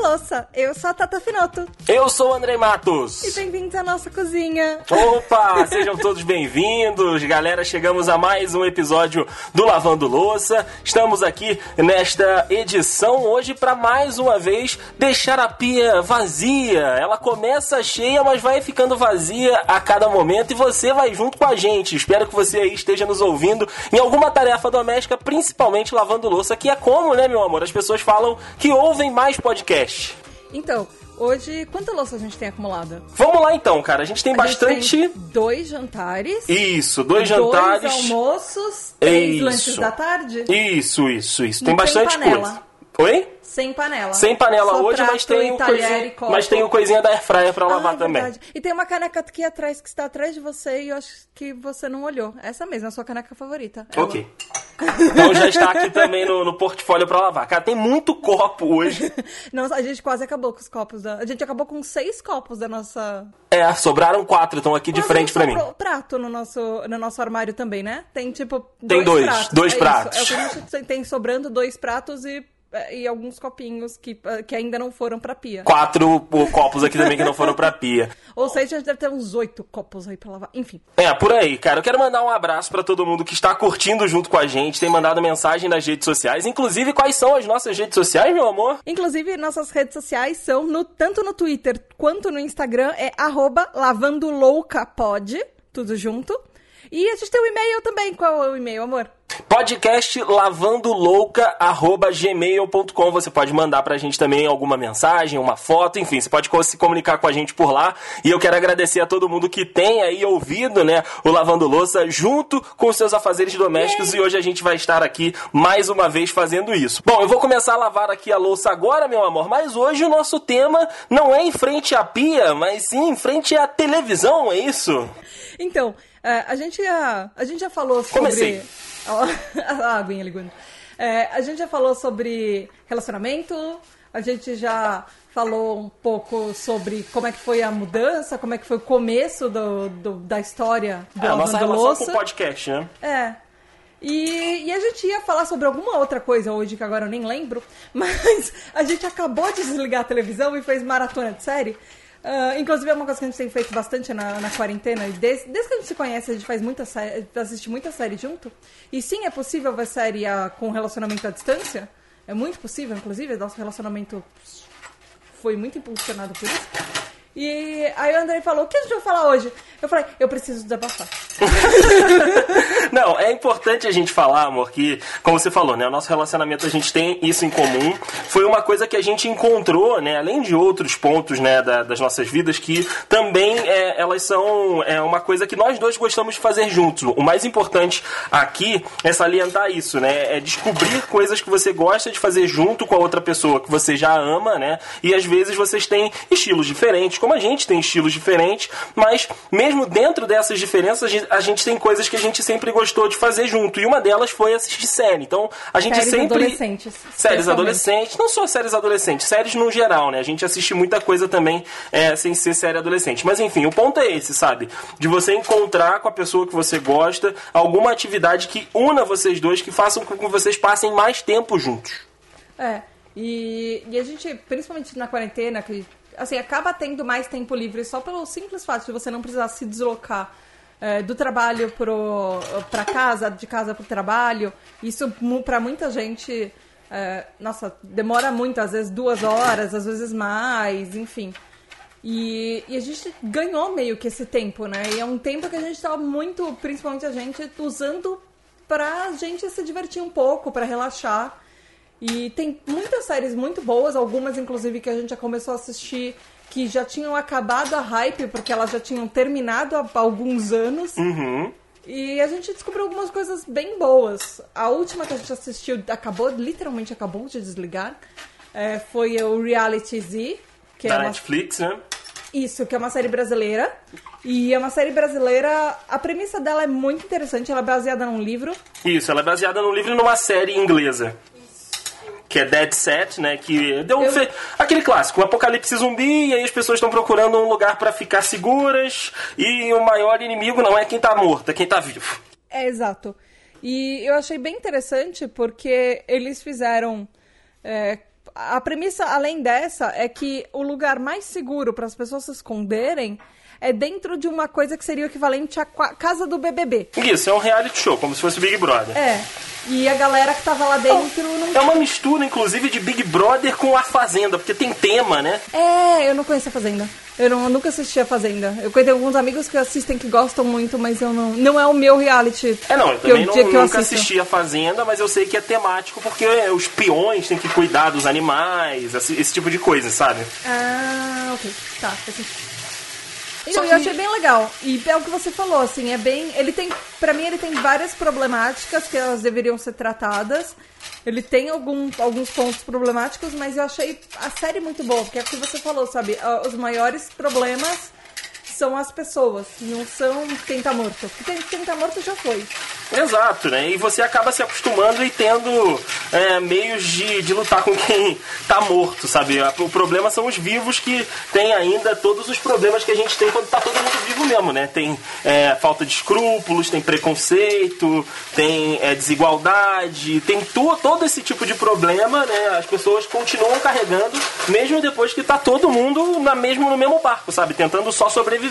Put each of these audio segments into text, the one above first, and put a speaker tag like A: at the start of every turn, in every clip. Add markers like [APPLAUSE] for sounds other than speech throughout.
A: louça. Eu sou a Tata Finoto.
B: Eu sou o André Matos.
A: E bem-vindos à nossa cozinha.
B: Opa, [LAUGHS] sejam todos bem-vindos. Galera, chegamos a mais um episódio do Lavando Louça. Estamos aqui nesta edição hoje para mais uma vez deixar a pia vazia. Ela começa cheia, mas vai ficando vazia a cada momento e você vai junto com a gente. Espero que você aí esteja nos ouvindo em alguma tarefa doméstica, principalmente lavando louça, que é como, né, meu amor? As pessoas falam que ouvem mais podcast.
A: Então, hoje, quanta louça a gente tem acumulada?
B: Vamos lá então, cara. A gente tem
A: A
B: bastante.
A: gente tem dois jantares.
B: Isso, dois
A: Dois
B: jantares.
A: almoços, três
B: Isso.
A: lanches da tarde.
B: Isso, isso, isso. Tem
A: tem
B: bastante
A: panela.
B: coisa. Oi?
A: Sem panela.
B: Sem panela
A: Só
B: hoje, mas tem,
A: e
B: o
A: talher
B: coisinha,
A: e
B: mas tem o coisinha da airfryer pra lavar
A: ah,
B: também.
A: verdade. E tem uma caneca aqui atrás que está atrás de você e eu acho que você não olhou. Essa mesma, a sua caneca favorita. Ela.
B: Ok. Então já está aqui também no, no portfólio pra lavar. Cara, tem muito copo hoje. [LAUGHS]
A: Não, a gente quase acabou com os copos da. A gente acabou com seis copos da nossa.
B: É, sobraram quatro, estão aqui de frente pra mim.
A: sobrou prato no nosso, no nosso armário também, né? Tem tipo.
B: Tem dois,
A: pratos.
B: dois
A: é
B: pratos.
A: É o que a gente tem sobrando dois pratos e, e alguns copinhos que, que ainda não foram pra pia.
B: Quatro copos aqui também que não foram pra pia. [LAUGHS]
A: Ou seja, a gente deve ter uns oito copos aí pra lavar. Enfim.
B: É, por aí, cara. Eu quero mandar um abraço pra todo mundo que está curtindo junto com a gente, tem mandado mensagem nas redes sociais. Inclusive, quais são as nossas redes sociais, meu amor?
A: Inclusive, nossas redes sociais são no, tanto no Twitter quanto no Instagram, é arroba lavandoloucapod, tudo junto. E a gente tem o e-mail também. Qual é o e-mail, amor?
B: Podcast lavandoulouca@gmail.com. Você pode mandar pra gente também alguma mensagem, uma foto, enfim, você pode se comunicar com a gente por lá. E eu quero agradecer a todo mundo que tem aí ouvido, né, o Lavando Louça junto com os seus afazeres domésticos e hoje a gente vai estar aqui mais uma vez fazendo isso. Bom, eu vou começar a lavar aqui a louça agora, meu amor, mas hoje o nosso tema não é em frente à pia, mas sim em frente à televisão, é isso?
A: Então, é, a, gente já, a gente já falou sobre.
B: Comecei. [LAUGHS]
A: A aguinha ligando. É, a gente já falou sobre relacionamento, a gente já falou um pouco sobre como é que foi a mudança, como é que foi o começo do, do- da história do
B: É a nossa relação
A: Louça.
B: com o podcast, né?
A: É. E, e a gente ia falar sobre alguma outra coisa hoje que agora eu nem lembro, [LAUGHS] mas a gente acabou de desligar a televisão e fez maratona de série. Ah, inclusive é uma coisa que a gente tem feito bastante na, na quarentena. Desde, desde que a gente se conhece, a gente faz muita série, assiste muita série junto. E sim, é possível ver série ah, com relacionamento à distância. É muito possível, inclusive. Nosso relacionamento foi muito impulsionado por isso. E aí o André falou, o que a gente vai falar hoje? Eu falei, eu preciso desabafar. [LAUGHS]
B: Não, é importante a gente falar, amor, que, como você falou, né? O nosso relacionamento, a gente tem isso em comum. Foi uma coisa que a gente encontrou, né? Além de outros pontos, né, da- das nossas vidas, que também é, elas são é, uma coisa que nós dois gostamos de fazer juntos. O mais importante aqui é salientar isso, né? É descobrir coisas que você gosta de fazer junto com a outra pessoa que você já ama, né? E às vezes vocês têm estilos diferentes, como a gente tem estilos diferentes, mas mesmo dentro dessas diferenças, a gente- tem coisas que a gente sempre gostou de fazer junto. E uma delas foi assistir série. Então, a gente
A: Séries
B: sempre.
A: adolescentes,
B: Séries adolescentes. Não só séries adolescentes, séries no geral, né? A gente assiste muita coisa também é, sem ser série adolescente. Mas enfim, o ponto é esse, sabe? De você encontrar com a pessoa que você gosta alguma atividade que una vocês dois, que façam com que vocês passem mais tempo juntos.
A: É, e, e a gente, principalmente na quarentena, que assim, acaba tendo mais tempo livre só pelo simples fato de você não precisar se deslocar é, do trabalho pro, pra casa, de casa pro trabalho. Isso pra muita gente, é, nossa, demora muito, às vezes duas horas, às vezes mais, enfim. E, e a gente ganhou meio que esse tempo, né? E é um tempo que a gente tava muito, principalmente a gente, usando pra gente se divertir um pouco, pra relaxar. E tem muitas séries muito boas, algumas inclusive que a gente já começou a assistir que já tinham acabado a hype, porque elas já tinham terminado há alguns anos.
B: Uhum.
A: E a gente descobriu algumas coisas bem boas. A última que a gente assistiu acabou, literalmente acabou de desligar. é, foi o Reality Z, que
B: Da
A: é uma,
B: Netflix, né?
A: isso, que é uma série brasileira. E é uma série brasileira. A premissa dela é muito interessante, ela é baseada num livro.
B: Isso, ela é baseada num livro e numa série inglesa. Que é Dead Set, né? Que deu um
A: Eu-
B: fe- aquele clássico, um apocalipse zumbi, e aí as pessoas estão procurando um lugar pra ficar seguras, e o maior inimigo não é quem tá morto, é quem tá vivo.
A: É, exato. E eu achei bem interessante porque eles fizeram. é, a premissa, além dessa, é que o lugar mais seguro para as pessoas se esconderem é dentro de uma coisa que seria o equivalente à casa do BBB.
B: Isso, é um reality show, como se fosse Big Brother.
A: É. E a galera que tava lá dentro não.
B: É uma mistura, inclusive, de Big Brother com A Fazenda, porque tem tema, né?
A: É, eu não conheço a Fazenda. Eu, não, eu nunca assisti a Fazenda. Eu conheço alguns amigos que assistem que gostam muito, mas eu não. Não é o meu reality.
B: É, não, eu também eu, não, nunca assisti a Fazenda, mas eu sei que é temático porque os peões têm que cuidar dos animais, esse, esse tipo de coisa, sabe?
A: Ah, ok. Tá, sentido. Então, que... eu achei bem legal. E é o que você falou, assim, é bem. Ele tem. para mim, ele tem várias problemáticas que elas deveriam ser tratadas. Ele tem algum, alguns pontos problemáticos, mas eu achei a série muito boa, porque é o que você falou, sabe? Ah, os maiores problemas são as pessoas, não são quem tá morto. Porque quem tá morto já foi.
B: Exato, né? E você acaba se acostumando e tendo é, meios de, de lutar com quem tá morto, sabe? O problema são os vivos que tem ainda todos os problemas que a gente tem quando tá todo mundo vivo mesmo, né? Tem é, falta de escrúpulos, tem preconceito, tem é, desigualdade, tem tu, todo esse tipo de problema, né? As pessoas continuam carregando, mesmo depois que tá todo mundo na mesmo, no mesmo barco, sabe? Tentando só sobreviver.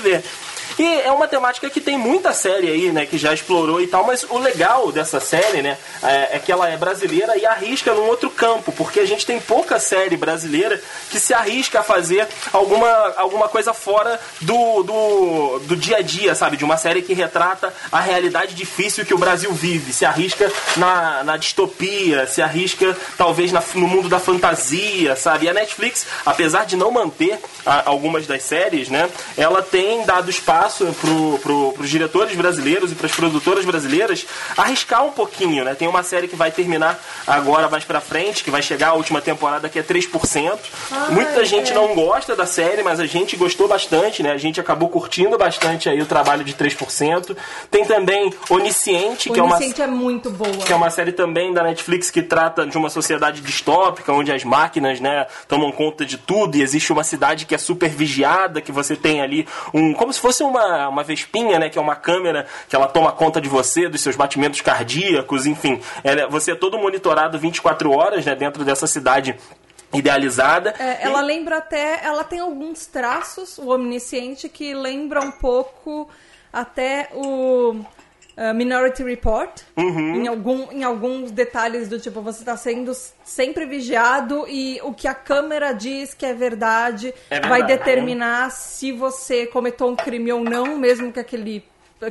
B: E é uma temática que tem muita série aí, né, que já explorou e tal, mas o legal dessa série, né, é, é, que ela é brasileira e arrisca num outro campo, porque a gente tem pouca série brasileira que se arrisca a fazer alguma, alguma coisa fora do, do, do dia a dia, sabe? De uma série que retrata a realidade difícil que o Brasil vive, se arrisca na, na distopia, se arrisca talvez na, no mundo da fantasia, sabe? E a Netflix, apesar de não manter a, algumas das séries, né, ela tem dado espaço pro, pro, pros diretores brasileiros e para as produtoras brasileiras arriscar um pouquinho, né? Tem uma série que vai terminar agora mais pra frente, que vai chegar a última temporada que é 3%. Ai, Muita gente é. não gosta da série, mas a gente gostou bastante, né? A gente acabou curtindo bastante aí o trabalho de 3%. Tem também Onisciente, que é uma
A: é muito boa.
B: Que é uma série também da Netflix que trata de uma sociedade distópica, onde as máquinas, né, tomam conta de tudo e existe uma cidade que é super vigiada, que você tem ali um como se fosse uma uma, uma vespinha, né? Que é uma câmera que ela toma conta de você, dos seus batimentos cardíacos, enfim. Ela, você é todo monitorado 24 horas, né? Dentro dessa cidade idealizada.
A: É, ela e... lembra até, ela tem alguns traços, o Omnisciente, que lembra um pouco até o uh, Minority Report,
B: uhum.
A: em, algum, em alguns detalhes do tipo, você está sendo sempre vigiado e o que a câmera diz que é verdade, é verdade vai determinar se você cometeu um crime ou não, mesmo que aquele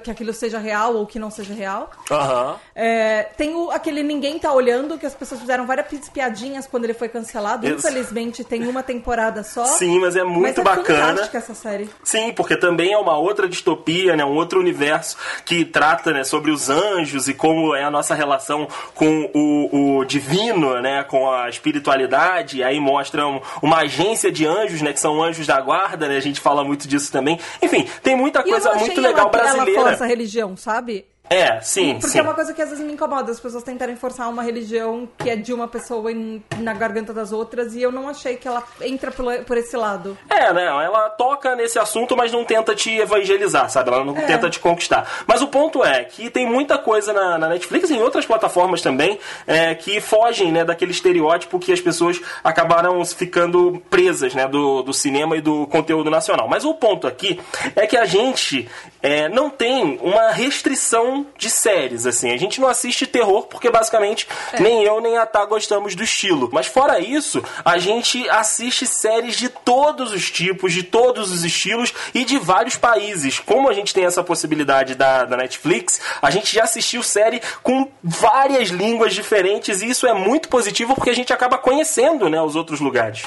A: que aquilo seja real ou que não seja real.
B: Uhum.
A: É, tem o, aquele Ninguém Tá Olhando, que as pessoas fizeram várias piadinhas quando ele foi cancelado. Isso. Infelizmente, tem uma temporada só.
B: Sim, mas é muito mas é bacana.
A: essa série.
B: Sim, porque também é uma outra distopia, né? Um outro universo que trata né, sobre os anjos e como é a nossa relação com o, o divino, né? Com a espiritualidade. E aí mostram uma agência de anjos, né? Que são anjos da guarda, né? A gente fala muito disso também. Enfim, tem muita coisa muito legal brasileira
A: força a religião, sabe?
B: É, sim.
A: Porque
B: sim.
A: é uma coisa que às vezes me incomoda, as pessoas tentarem forçar uma religião que é de uma pessoa em, na garganta das outras, e eu não achei que ela entra por, por esse lado.
B: É, né? Ela toca nesse assunto, mas não tenta te evangelizar, sabe? Ela não é. tenta te conquistar. Mas o ponto é que tem muita coisa na, na Netflix e em outras plataformas também é, que fogem né, daquele estereótipo que as pessoas acabaram ficando presas né, do, do cinema e do conteúdo nacional. Mas o ponto aqui é que a gente é, não tem uma restrição de séries, assim. A gente não assiste terror porque basicamente é. nem eu nem a Tá gostamos do estilo. Mas fora isso, a gente assiste séries de todos os tipos, de todos os estilos e de vários países. Como a gente tem essa possibilidade da, da Netflix, a gente já assistiu série com várias línguas diferentes e isso é muito positivo porque a gente acaba conhecendo né, os outros lugares.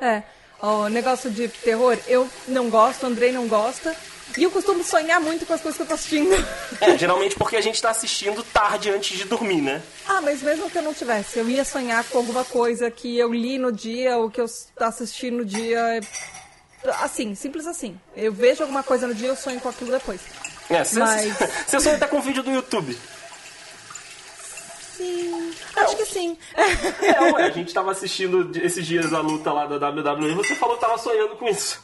A: É. O negócio de terror, eu não gosto, o Andrei não gosta. E eu costumo sonhar muito com as coisas que eu tô assistindo.
B: É, geralmente porque a gente tá assistindo tarde antes de dormir, né?
A: Ah, mas mesmo que eu não tivesse, eu ia sonhar com alguma coisa que eu li no dia ou que eu assisti no dia. Assim, simples assim. Eu vejo alguma coisa no dia e eu sonho com aquilo depois.
B: É, você mas... [LAUGHS] sonha até com vídeo do YouTube.
A: Sim, acho que sim.
B: É, ué, a gente tava assistindo esses dias a luta lá da WWE e você falou que tava sonhando com isso.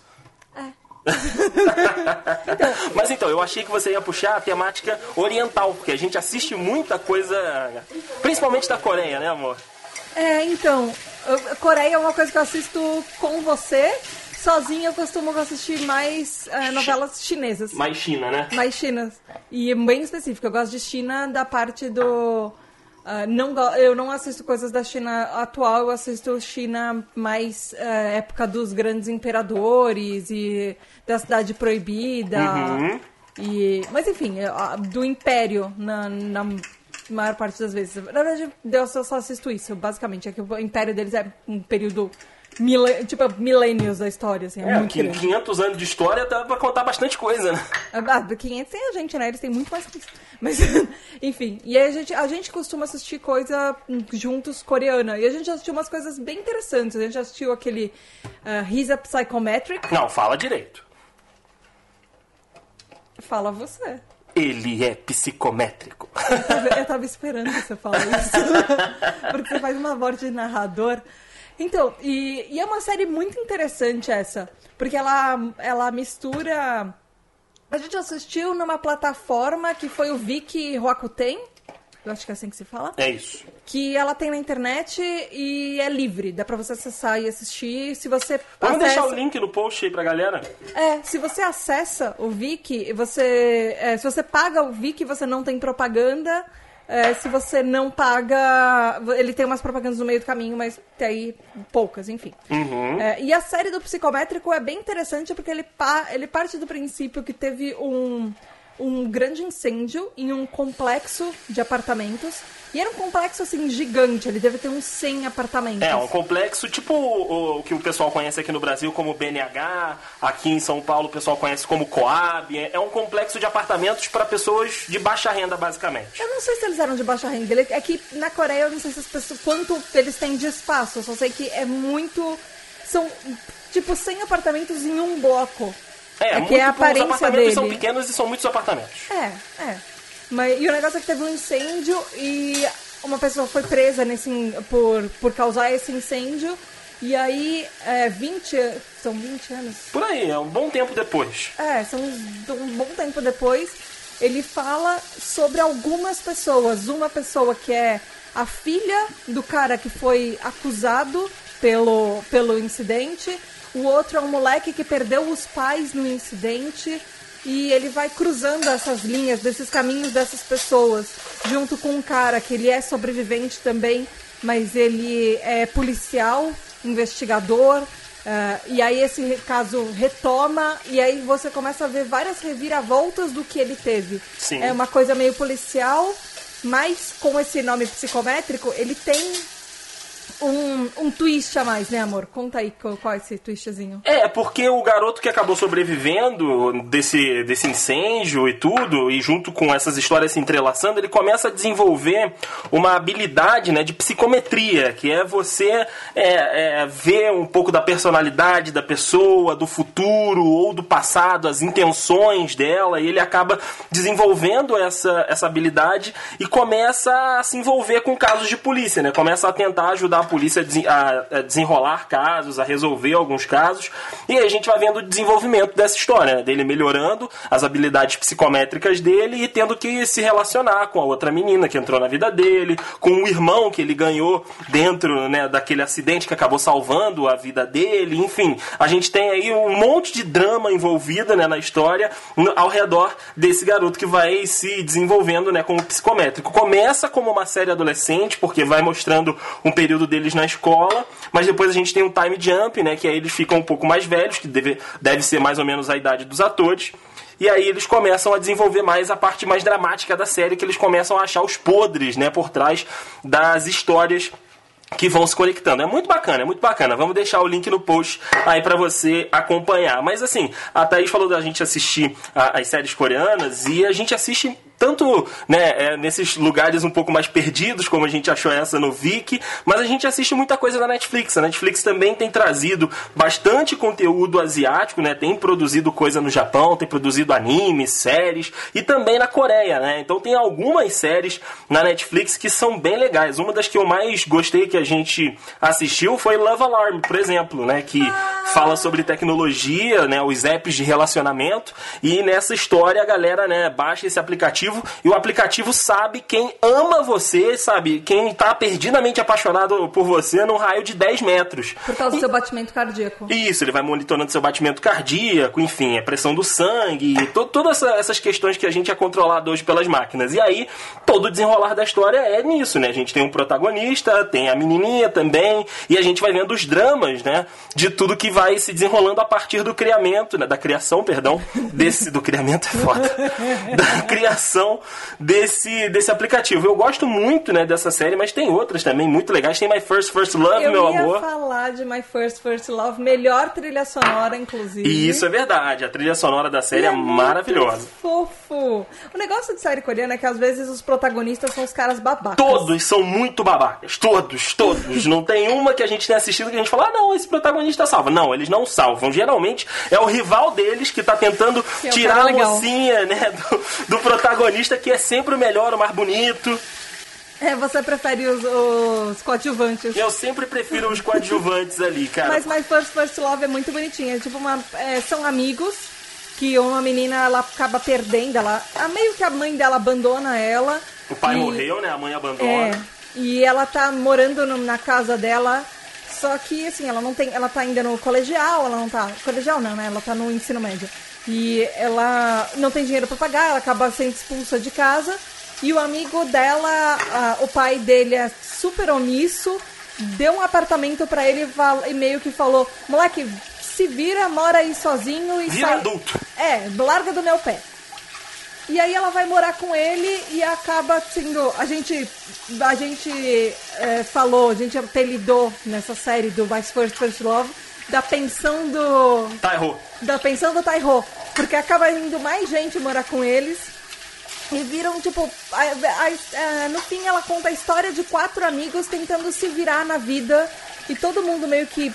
B: Então, [LAUGHS] Mas então, eu achei que você ia puxar a temática oriental, porque a gente assiste muita coisa, principalmente da Coreia, né, amor?
A: É, então, Coreia é uma coisa que eu assisto com você. Sozinha eu costumo assistir mais é, novelas chinesas.
B: Mais China, né?
A: Mais chinas. E é bem específico. Eu gosto de China da parte do. Ah, não, eu não assisto coisas da China atual, eu assisto China mais ah, época dos grandes imperadores e da cidade proibida.
B: Uhum.
A: E, mas enfim, ah, do império na, na maior parte das vezes. Na verdade, eu só assisto isso, basicamente. É que o império deles é um período. Mile- tipo, milênios da história, assim, é,
B: É,
A: muito
B: que
A: grande.
B: 500 anos de história dá pra contar bastante coisa, né?
A: Ah, do 500 tem a gente, né? Eles têm muito mais que isso. Mas, [LAUGHS] enfim. E aí a gente, a gente costuma assistir coisa hum, juntos coreana. E a gente assistiu umas coisas bem interessantes. A gente assistiu aquele uh, He's a Psychometric.
B: Não, fala direito.
A: Fala você.
B: Ele é psicométrico.
A: Eu tava, eu tava esperando você falar isso. [LAUGHS] [LAUGHS] Porque você faz uma voz de narrador. Então, e, e é uma série muito interessante essa. Porque ela, ela mistura. A gente assistiu numa plataforma que foi o Viki Rakuten. Eu acho que é assim que se fala.
B: É isso.
A: Que ela tem na internet e é livre. Dá pra você acessar e assistir. Se você
B: Vamos deixar o
A: acessa-
B: link no post aí pra galera.
A: é, se você acessa o Viki, você, é, se você paga o Viki, você não tem propaganda. É, se você não paga, ele tem umas propagandas no meio do caminho, mas tem aí poucas, enfim. É, e a série do psicométrico é bem interessante porque ele, pa- ele parte do princípio que teve um, um grande incêndio em um complexo de apartamentos. E era um complexo, assim, gigante. Ele deve ter uns 100 apartamentos.
B: É, um complexo tipo o, o que o pessoal conhece aqui no Brasil como BNH, aqui em São Paulo o pessoal conhece como Coab. É é um complexo de apartamentos para pessoas de baixa renda, basicamente.
A: Eu não sei se eles eram de baixa renda. É que na Coreia eu não sei se as pessoas, quanto eles têm de espaço. Eu só sei que é muito. São tipo 100 apartamentos em um bloco.
B: É,
A: É que é a
B: os
A: aparência
B: apartamentos são
A: dele.
B: pequenos e são muitos apartamentos.
A: É, é. Mas, e o negócio é que teve um incêndio e uma pessoa foi presa nesse, por, por causar esse incêndio. E aí, é, 20. São 20 anos?
B: Por aí, é um bom tempo depois.
A: É, são um bom tempo depois, ele fala sobre algumas pessoas. Uma pessoa que é a filha do cara que foi acusado pelo, pelo incidente. O outro é um moleque que perdeu os pais no incidente. E ele vai cruzando essas linhas, desses caminhos dessas pessoas, junto com um cara que ele é sobrevivente também, mas ele é policial, investigador, ah, e aí esse caso retoma e aí você começa a ver várias reviravoltas do que ele teve.
B: Sim.
A: É uma coisa meio policial, mas com esse nome psicométrico, ele tem um, um twist a mais, né, amor? Conta aí qual, qual é esse twistzinho.
B: É, porque o garoto que acabou sobrevivendo desse, desse incêndio e tudo, e junto com essas histórias se entrelaçando, ele começa a desenvolver uma habilidade né, de psicometria, que é você é, é, ver um pouco da personalidade da pessoa, do futuro ou do passado, as intenções dela, e ele acaba desenvolvendo essa, essa habilidade e começa a se envolver com casos de polícia, né? Começa a tentar ajudar polícia a, desen- a- a desenrolar casos, a resolver alguns casos. E aí a gente vai vendo o desenvolvimento dessa história, né? dele melhorando as habilidades psicométricas dele e tendo que se relacionar com a outra menina que entrou na vida dele, com o irmão que ele ganhou dentro né, daquele acidente que acabou salvando a vida dele. Enfim, a gente tem aí um monte de drama envolvido né, na história ao redor desse garoto que vai se desenvolvendo né, como psicométrico. Começa como uma série adolescente, porque vai mostrando um período deles na escola, mas depois a gente tem um time jump, né, que aí eles ficam um pouco mais velhos, que deve, deve ser mais ou menos a idade dos atores. E aí eles começam a desenvolver mais a parte mais dramática da série, que eles começam a achar os podres, né, por trás das histórias que vão se conectando. É muito bacana, é muito bacana. Vamos deixar o link no post aí pra você acompanhar. Mas assim, a Thaís falou da gente assistir a- as séries coreanas e a gente assiste tanto né, é, nesses lugares um pouco mais perdidos, como a gente achou essa no Viki, mas a gente assiste muita coisa na Netflix. A Netflix também tem trazido bastante conteúdo asiático, né? Tem produzido coisa no Japão, tem produzido animes, séries e também na Coreia, né? Então tem algumas séries na Netflix que são bem legais. Uma das que eu mais gostei que a gente assistiu foi Love Alarm, por exemplo, né? Que fala sobre tecnologia, né? Os apps de relacionamento e nessa história a galera, né? Baixa esse aplicativo aplicativo e o aplicativo sabe quem ama você, sabe? Quem tá perdidamente apaixonado por você num raio de 10 metros.
A: Por causa do seu batimento cardíaco.
B: Isso, ele vai monitorando seu batimento cardíaco, enfim, a pressão do sangue, to todas essa, essas questões que a gente é controlado hoje pelas máquinas. E aí, todo o desenrolar da história é nisso, né? A gente tem um protagonista, tem a menininha também, e a gente vai vendo os dramas, né? De tudo que vai se desenrolando a partir do criamento, né? Da criação, perdão, desse do criamento é foda. [LAUGHS] da criação desse desse aplicativo. Eu gosto muito, né, dessa série, mas tem outras também muito legais. Tem My First First Love,
A: eu
B: meu
A: ia
B: amor.
A: falar de My First First Love, melhor trilha sonora, inclusive.
B: E isso é verdade. A trilha sonora da série
A: E
B: é,
A: muito
B: maravilhosa.
A: Fofo. O negócio de série coreana é que às vezes os protagonistas são os caras babacas.
B: Todos são muito babacas. Todos, todos. não tem uma que a gente tenha assistido que a gente fala, ah, não, esse protagonista salva. Não, eles não salvam. Geralmente é o rival deles que tá tentando
A: Que é
B: tirar a mocinha, né, do, do protagonista, que é sempre o melhor, o mais bonito.
A: É, você prefere os, os coadjuvantes.
B: Eu sempre prefiro os coadjuvantes ali, cara.
A: Mas My First First Love é muito bonitinha. É tipo uma, é, são amigos que uma menina ela acaba perdendo, ela, a meio que a mãe dela abandona ela.
B: O pai
A: e-
B: morreu, né? A mãe abandona.
A: É, e ela tá morando no- na casa dela, só que assim, ela não tem, ela tá ainda no colegial, ela não tá, colegial não, né? Ela tá no ensino médio. E ela não tem dinheiro pra pagar, ela acaba sendo expulsa de casa. E o amigo dela, ah, o pai dele é super omisso, deu um apartamento pra ele e meio que falou: "Moleque, se vira, mora aí sozinho e
B: Vira
A: sai
B: adulto.
A: é, larga do meu pé. E aí ela vai morar com ele e acaba sendo. A gente. A gente é, falou, a gente até lidou nessa série do My First First Love da pensão do.
B: Tá, errou.
A: Da pensão do Taiho. Porque acaba indo mais gente morar com eles. E viram, tipo, a- a- a- no fim ela conta a história de quatro amigos tentando se virar na vida. E todo mundo meio que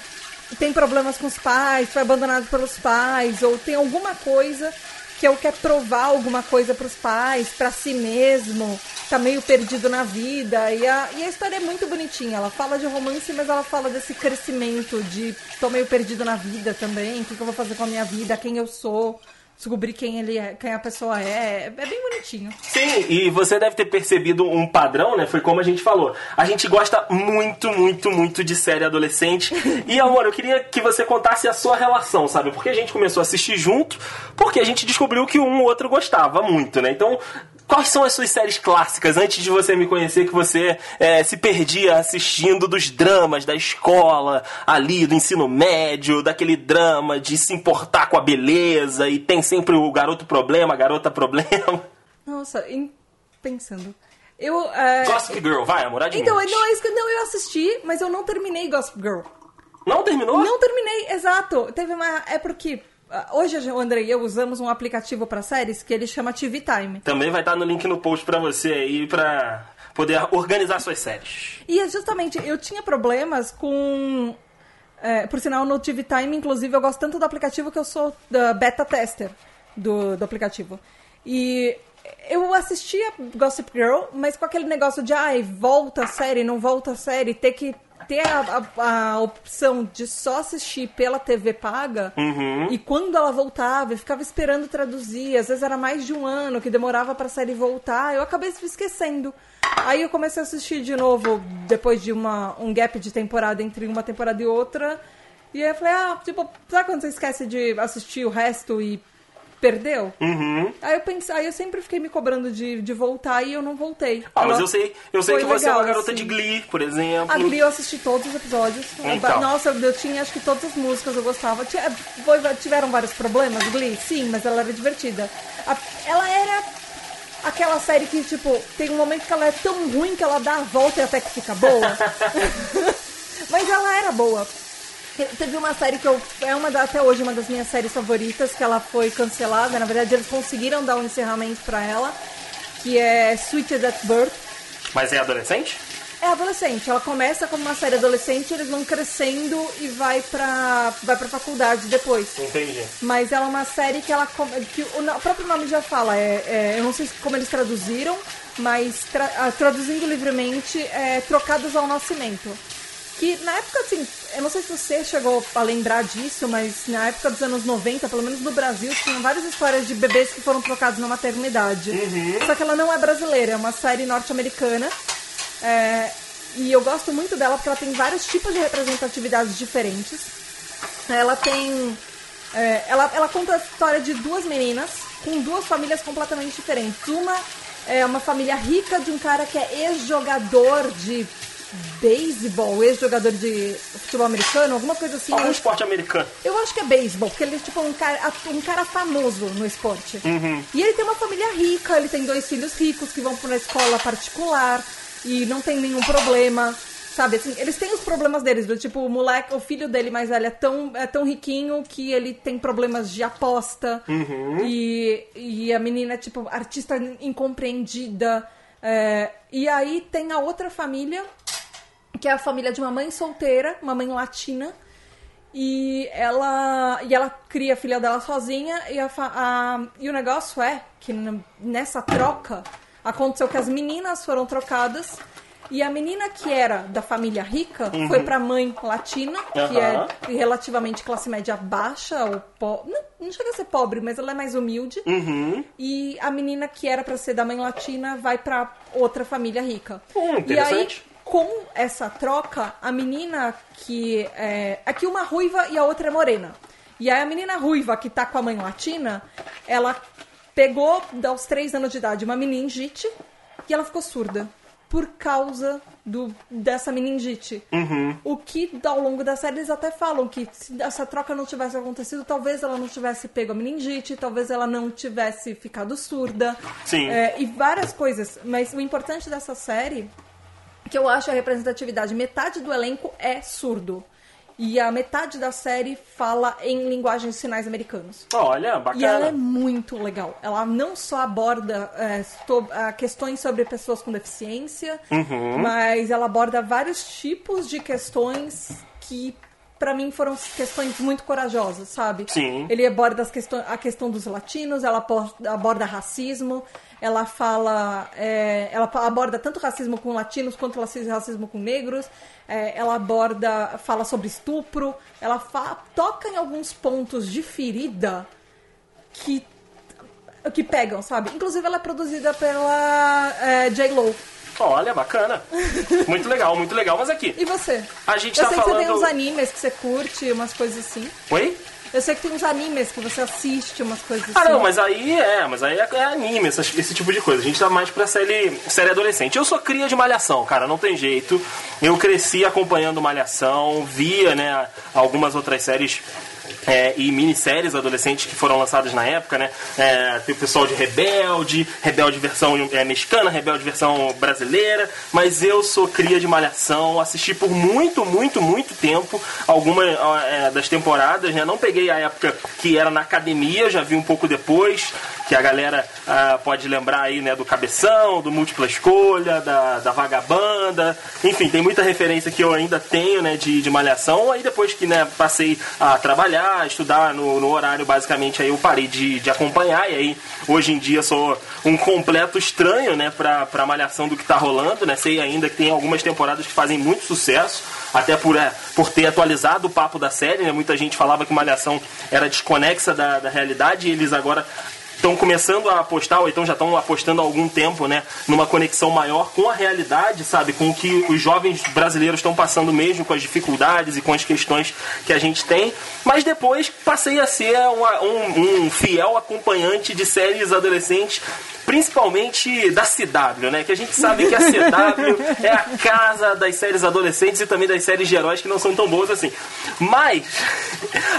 A: tem problemas com os pais, foi abandonado pelos pais, ou tem alguma coisa que eu quer provar alguma coisa pros pais, pra si mesmo, tá meio perdido na vida. E a, e a história é muito bonitinha. Ela fala de romance, mas ela fala desse crescimento de tô meio perdido na vida também, o que, que eu vou fazer com a minha vida, quem eu sou descobrir quem ele é, quem a pessoa é. É bem bonitinho.
B: Sim, e você deve ter percebido um padrão, né? Foi como a gente falou. A gente gosta muito, muito, muito de série adolescente. [LAUGHS] E, amor, eu queria que você contasse a sua relação, sabe? Porque a gente começou a assistir junto, porque a gente descobriu que um ou outro gostava muito, né? Então, quais são as suas séries clássicas antes de você me conhecer que você é, se perdia assistindo dos dramas da escola, ali, do ensino médio, daquele drama de se importar com a beleza e tem sempre o garoto problema, a garota problema.
A: Nossa, em- pensando. Eu. é,
B: Gossip Girl, vai, amor, admite.
A: Então, não, é isso que não, eu assisti, mas eu não terminei Gossip Girl.
B: Não terminou?
A: Não terminei, exato. Teve uma. É porque. Ah, Hoje o André e eu usamos um aplicativo pra séries que ele chama TV Time.
B: Também vai estar no link no post pra você aí, pra poder organizar suas séries.
A: E é justamente, eu tinha problemas com. é, por sinal, no TV Time, inclusive, eu gosto tanto do aplicativo que eu sou beta tester do, do aplicativo. E eu assistia Gossip Girl, mas com aquele negócio de, ai, volta a série, não volta a série, ter que ter a, a- a opção de só assistir pela TV paga. E quando ela voltava, eu ficava esperando traduzir. Às vezes era mais de um ano que demorava pra série voltar. Eu acabei esquecendo. Aí eu comecei a assistir de novo, depois de uma, um gap de temporada entre uma temporada e outra. E aí eu falei, ah, tipo, sabe quando você esquece de assistir o resto e perdeu?
B: Uhum.
A: Aí eu pensei, aí eu sempre fiquei me cobrando de, de voltar e eu não voltei.
B: Ah, mas
A: Ela-
B: eu sei, eu sei que você é uma
A: legal,
B: garota
A: assim.
B: de Glee, por exemplo.
A: A Glee eu assisti todos os episódios.
B: Então.
A: Nossa, eu tinha acho que todas as músicas eu gostava. Foi- tiveram vários problemas, Glee? Sim, mas ela era divertida. Ela era aquela série que, tipo, tem um momento que ela é tão ruim que ela dá a volta e até que fica boa. [LAUGHS] [LAUGHS] mas ela era boa. Teve uma série que eu, é uma da- até hoje uma das minhas séries favoritas, que ela foi cancelada. Na verdade, eles conseguiram dar um encerramento pra ela, que é Sweeted at Birth.
B: Mas é adolescente?
A: É adolescente. Ela começa como uma série adolescente, eles vão crescendo e vai pra, vai pra faculdade depois.
B: Entendi.
A: Mas ela é uma série que ela. que o próprio nome já fala. É, é- eu não sei como eles traduziram, mas tra- ah, traduzindo livremente, é Trocados ao Nascimento. Que na época, assim, eu não sei se você chegou a lembrar disso, mas na época dos anos 90, pelo menos no Brasil, tinham várias histórias de bebês que foram trocados na maternidade. Só que ela não é brasileira, é uma série norte-americana. É, e eu gosto muito dela porque ela tem vários tipos de representatividades diferentes. Ela tem. é, ela, ela conta a história de duas meninas com duas famílias completamente diferentes. Uma é uma família rica de um cara que é ex-jogador de beisebol, ex-jogador de futebol americano, alguma coisa assim.
B: Algum esporte americano.
A: eu acho que é beisebol, porque ele é tipo um cara, um cara famoso no esporte. E ele tem uma família rica, ele tem dois filhos ricos que vão pra uma escola particular e não tem nenhum problema. Sabe, assim, eles têm os problemas deles, do tipo, o moleque, o filho dele mais velho é tão, é tão riquinho que ele tem problemas de aposta. E, e a menina é, tipo, artista incompreendida. É, e aí tem a outra família, que é a família de uma mãe solteira, uma mãe latina, e ela, e ela cria a filha dela sozinha. E, a a- e o negócio é que nessa troca aconteceu que as meninas foram trocadas. E a menina que era da família rica foi pra mãe latina, que
B: Aham.
A: é relativamente classe média baixa, ou po... não, não chega a ser pobre, mas ela é mais humilde.
B: Uhum.
A: E a menina que era pra ser da mãe latina vai pra outra família rica.
B: Hum,
A: e aí,
B: interessante.
A: Com essa troca, a menina que é. Aqui uma ruiva e a outra é morena. E aí a menina ruiva que tá com a mãe latina, ela pegou aos três anos de idade uma meningite e ela ficou surda. Por causa do, dessa meningite. O que ao longo da série eles até falam que se essa troca não tivesse acontecido, talvez ela não tivesse pego a meningite, talvez ela não tivesse ficado surda.
B: Sim.
A: É, e várias coisas. Mas o importante dessa série que eu acho a representatividade. Metade do elenco é surdo. E a metade da série fala em linguagem de sinais americanos.
B: Olha, bacana.
A: E ela é muito legal. Ela não só aborda é, so- ah, questões sobre pessoas com deficiência,
B: Uhum.
A: mas ela aborda vários tipos de questões que, pra mim, foram questões muito corajosas, sabe?
B: Sim.
A: Ele aborda as questões, a questão dos latinos, ela aborda racismo, ela fala. é, ela aborda tanto racismo com latinos quanto raci- racismo com negros. é, ela aborda. fala sobre estupro. Ela fa- toca em alguns pontos de ferida que. que pegam, sabe? Inclusive ela é produzida pela é, J-Lo.
B: Olha, bacana. [LAUGHS] Muito legal, muito legal. Mas aqui,
A: E você?
B: a gente
A: Eu
B: tá
A: sei que você tem
B: falando.
A: uns animes que você curte, umas coisas assim.
B: Oi?
A: Eu sei que tem uns animes que você assiste, umas coisas
B: Ah,
A: assim.
B: não, mas aí é, mas aí é, é anime, esse tipo de coisa. A gente tá mais pra série, série adolescente. Eu sou cria de Malhação, cara, não tem jeito. Eu cresci acompanhando Malhação, via, né, algumas outras séries é, e minisséries adolescentes que foram lançadas na época, né? É, tem o pessoal de Rebelde, Rebelde versão é, mexicana, Rebelde versão brasileira, mas eu sou cria de Malhação, assisti por muito, muito, muito tempo algumas é, das temporadas, né? Não peguei a época que era na academia, já vi um pouco depois, que a galera ah, pode lembrar aí, né, do Cabeção, do Múltipla Escolha, da, da Vagabanda, enfim, tem muita referência que eu ainda tenho, né, de, de Malhação, aí depois que, né, passei a trabalhar, a estudar no, no horário, basicamente, aí eu parei de, de acompanhar, e aí, hoje em dia, sou um completo estranho, né, pra, pra Malhação do que tá rolando, né, sei ainda que tem algumas temporadas que fazem muito sucesso, até por, é, por ter atualizado o papo da série, né, muita gente falava que Malhação era desconexa da, da realidade, e eles agora estão começando a apostar, ou então já estão apostando há algum tempo, né, numa conexão maior com a realidade, sabe, com o que os jovens brasileiros estão passando mesmo, com as dificuldades e com as questões que a gente tem. Mas depois passei a ser uma- um, um fiel acompanhante de séries adolescentes, principalmente da CW, né, que a gente sabe que a CW é a casa das séries adolescentes e também das séries de heróis que não são tão boas assim. Mas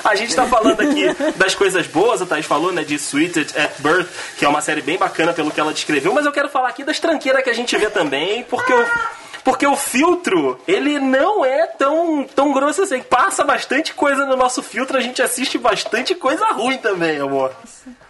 B: a gente tá falando aqui das coisas boas, a Thaís falou, né, de Sweeted at Birth, que é uma série bem bacana pelo que ela descreveu, mas eu quero falar aqui das tranqueiras que a gente vê também, porque o porque o filtro, ele não é tão, tão grosso assim. Passa bastante coisa no nosso filtro, a gente assiste bastante coisa ruim também, amor.
A: Nossa,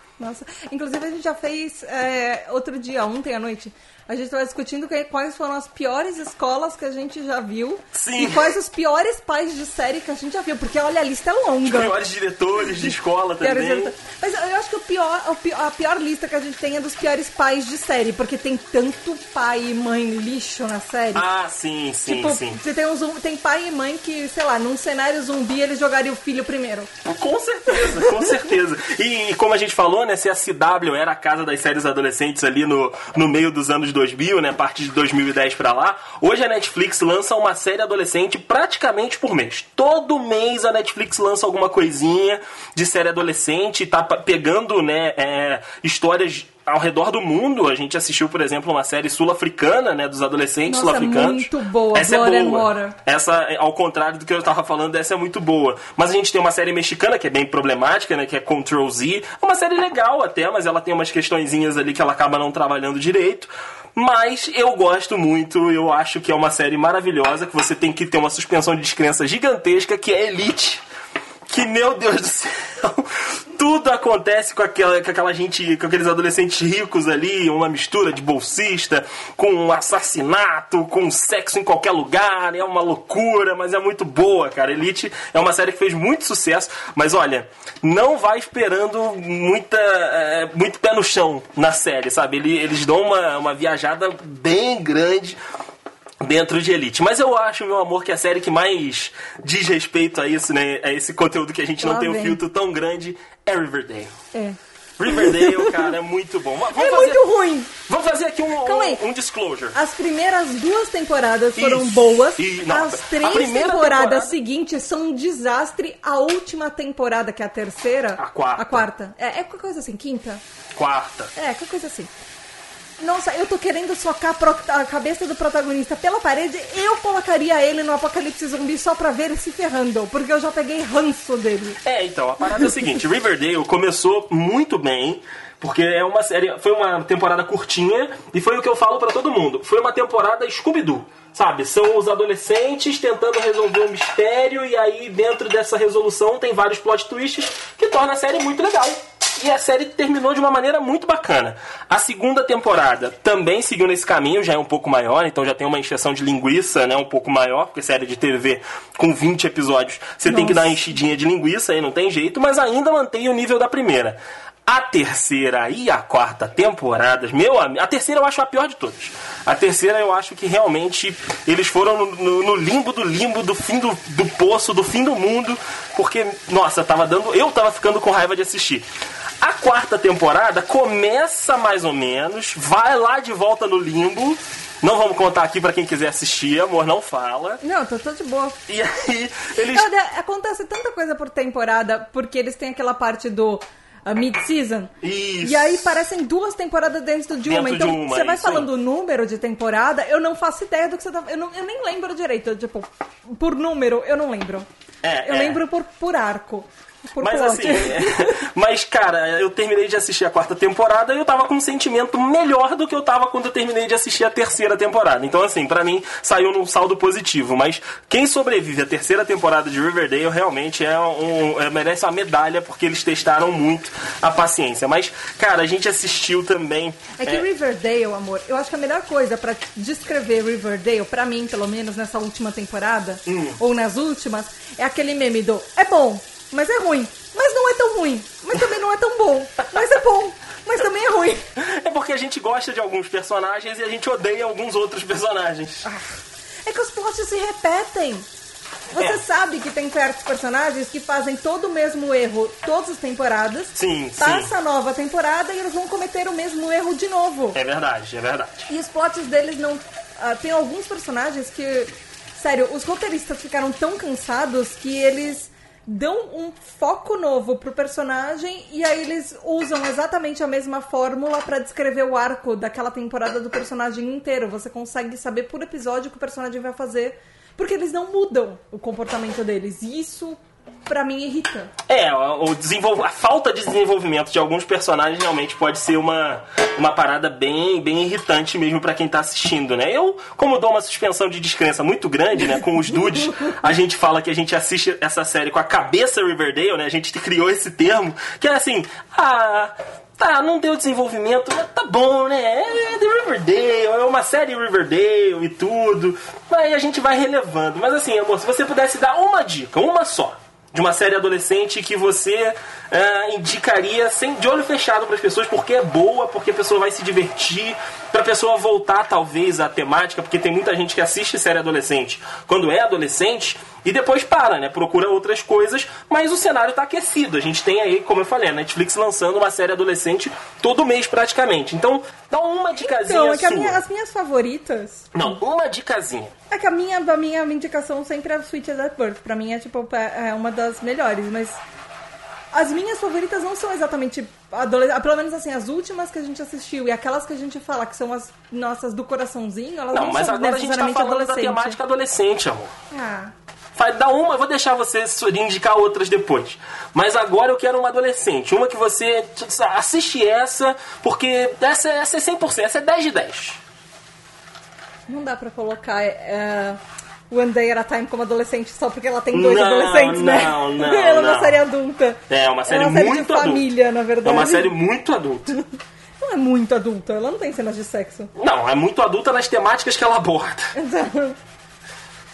A: inclusive a gente já fez é, outro dia, ontem à noite, A gente tava discutindo quais foram as piores escolas que a gente já viu.
B: Sim.
A: E quais os piores pais de série que a gente já viu. Porque, olha, a lista é longa.
B: Piores diretores de escola também.
A: Mas eu acho que o pior, o pi- a pior lista que a gente tem é dos piores pais de série. Porque tem tanto pai e mãe lixo na série.
B: Ah, sim, sim,
A: tipo,
B: sim.
A: você tem, um tem pai e mãe que, sei lá, num cenário zumbi eles jogariam o filho primeiro.
B: Com certeza, com certeza. E, e como a gente falou, né, se a CW era a casa das séries adolescentes ali no, no meio dos anos 2000, né, a partir de 2010 pra lá, hoje a Netflix lança uma série adolescente praticamente por mês. Todo mês a Netflix lança alguma coisinha de série adolescente, tá pegando, né, é, histórias ao redor do mundo. A gente assistiu, por exemplo, uma série sul-africana, né, dos adolescentes sul-africanos.
A: muito boa,
B: Essa
A: Blood
B: é boa.
A: Water.
B: Essa, ao contrário do que eu tava falando, essa é muito boa. Mas a gente tem uma série mexicana que é bem problemática, né? Que é Control Z. É uma série legal até, mas ela tem umas questõezinhas ali que ela acaba não trabalhando direito. Mas eu gosto muito, eu acho que é uma série maravilhosa, que você tem que ter uma suspensão de descrença gigantesca, que é Elite. Que, meu Deus do céu, tudo acontece com aquela, com aquela gente, com aqueles adolescentes ricos ali, uma mistura de bolsista, com um assassinato, com sexo em qualquer lugar, é uma loucura, mas é muito boa, cara. Elite é uma série que fez muito sucesso, mas olha, não vai esperando muita, é, muito pé no chão na série, sabe? Ele- Eles dão uma, uma viajada bem grande dentro de Elite. Mas eu acho, meu amor, que a série que mais diz respeito a isso, né? A esse conteúdo que a gente não
A: Lá
B: tem um
A: vem.
B: filtro tão grande, é Riverdale.
A: É.
B: Riverdale, [LAUGHS] cara, é muito bom. Vamos
A: É
B: fazer,
A: muito ruim.
B: Vamos fazer aqui um, um, um disclosure.
A: As primeiras duas temporadas foram
B: Isso.
A: boas.
B: E- não,
A: As três temporadas
B: temporada-
A: seguintes são um desastre. A última temporada, que é a terceira.
B: A quarta.
A: A quarta. É, é qualquer coisa assim, quinta.
B: Quarta.
A: É, qualquer coisa assim. Nossa, eu tô querendo socar a cabeça do protagonista pela parede. Eu colocaria ele no apocalipse zumbi só pra ver ele se ferrando. Porque eu já peguei ranço dele.
B: É, então, a parada é a seguinte, Riverdale começou muito bem, porque é uma série, foi uma temporada curtinha e foi o que eu falo pra todo mundo. Foi uma temporada Scooby-Doo. Sabe, são os adolescentes tentando resolver um mistério e aí dentro dessa resolução tem vários plot twists que torna a série muito legal. E a série terminou de uma maneira muito bacana. A segunda temporada também seguiu nesse caminho, já é um pouco maior, então já tem uma encheção de linguiça, né, um pouco maior, porque série de TV com 20 episódios, você tem que dar
A: Nossa.
B: uma enchidinha de linguiça, aí não tem jeito, mas ainda mantém o nível da primeira. A terceira e a quarta temporadas, meu amigo, a terceira eu acho a pior de todas. A terceira eu acho que realmente eles foram no, no- no limbo do limbo, do fim do, do poço, do fim do mundo, porque, nossa, tava dando. Eu tava ficando com raiva de assistir. A quarta temporada começa mais ou menos, vai lá de volta no limbo. Não vamos contar aqui pra quem quiser assistir, amor, não fala.
A: Não, tô, tô de boa.
B: E aí, eles.
A: Olha, acontece tanta coisa por temporada, porque eles têm aquela parte do uh, mid-season.
B: Isso.
A: E aí parecem duas temporadas dentro de uma.
B: Dentro de
A: então,
B: uma,
A: você vai falando o número de temporada, eu não faço ideia do que você tá. Eu, não, eu nem lembro direito. Tipo, por número, eu não lembro.
B: É,
A: eu
B: é.
A: lembro por, por arco. Por
B: Mas assim, é- [LAUGHS] mas cara, eu terminei de assistir a quarta temporada e eu tava com um sentimento melhor do que eu tava quando eu terminei de assistir a terceira temporada. Então, assim, pra mim saiu num saldo positivo. Mas quem sobrevive à terceira temporada de Riverdale realmente é um, é- merece uma medalha porque eles testaram muito a paciência. Mas, cara, a gente assistiu também.
A: É que Riverdale, amor, eu acho que a melhor coisa pra descrever Riverdale, pra mim, pelo menos nessa última temporada,
B: Hum.
A: ou nas últimas, é aquele meme do é bom, mas é ruim. Mas não é tão ruim. Mas também não é tão bom. Mas é bom. Mas também é ruim.
B: É porque a gente gosta de alguns personagens e a gente odeia alguns outros personagens.
A: É que os plots se repetem. Você
B: É.
A: sabe que tem certos personagens que fazem todo o mesmo erro todas as temporadas.
B: Sim,
A: Passa
B: sim.
A: a nova temporada e eles vão cometer o mesmo erro de novo.
B: É verdade, é verdade.
A: E os plots deles não. ah, tem alguns personagens que. Sério, os roteiristas ficaram tão cansados que eles dão um foco novo pro personagem e aí eles usam exatamente a mesma fórmula pra descrever o arco daquela temporada do personagem inteiro. Você consegue saber por episódio o que o personagem vai fazer, porque eles não mudam o comportamento deles. E isso, pra mim, irrita.
B: É, o desenvol... a falta de desenvolvimento de alguns personagens realmente pode ser uma, uma parada bem, bem irritante mesmo pra quem tá assistindo, né? Eu, como dou uma suspensão de descrença muito grande, né, com os dudes, a gente fala que a gente assiste essa série com a cabeça Riverdale, né? A gente criou esse termo, que é assim, ah, Tá, não deu desenvolvimento, mas tá bom, né? É The Riverdale, é uma série Riverdale e tudo. Aí a gente vai relevando. Mas assim, amor, se você pudesse dar uma dica, uma só, de uma série adolescente que você uh, indicaria sem, de olho fechado para as pessoas porque é boa, porque a pessoa vai se divertir, para a pessoa voltar talvez à temática, porque tem muita gente que assiste série adolescente. Quando é adolescente e depois para, né? Procura outras coisas, mas o cenário está aquecido. A gente tem aí, como eu falei, a Netflix lançando uma série adolescente todo mês praticamente. Então, dá uma dicasinha
A: Então, é que minha, as minhas favoritas.
B: Não, uma dicasinha.
A: É que a minha, a minha indicação sempre é Sweet as Birth. Pra mim é tipo é uma das melhores, mas as minhas favoritas não são exatamente adolescentes, pelo menos assim, as últimas que a gente assistiu e aquelas que a gente fala que são as nossas do coraçãozinho, elas não,
B: Não, mas
A: são
B: agora a gente tá falando da temática adolescente, amor.
A: Ah,
B: Vai dar uma, eu vou deixar você indicar outras depois. Mas agora eu quero uma adolescente. Uma que você assiste essa, porque essa, essa é 100%, essa é 10 de 10.
A: não dá pra colocar é, One Day at a Time como adolescente só porque ela tem dois
B: Não,
A: adolescentes, né?
B: não, [LAUGHS] não,
A: ela é uma
B: não.
A: série adulta.
B: É uma série
A: é uma série
B: muito
A: de família, na
B: adulta.
A: verdade.
B: É uma série muito adulta. [LAUGHS]
A: Não é muito adulta, ela não tem cenas de sexo.
B: Não, é muito adulta nas temáticas que ela aborda.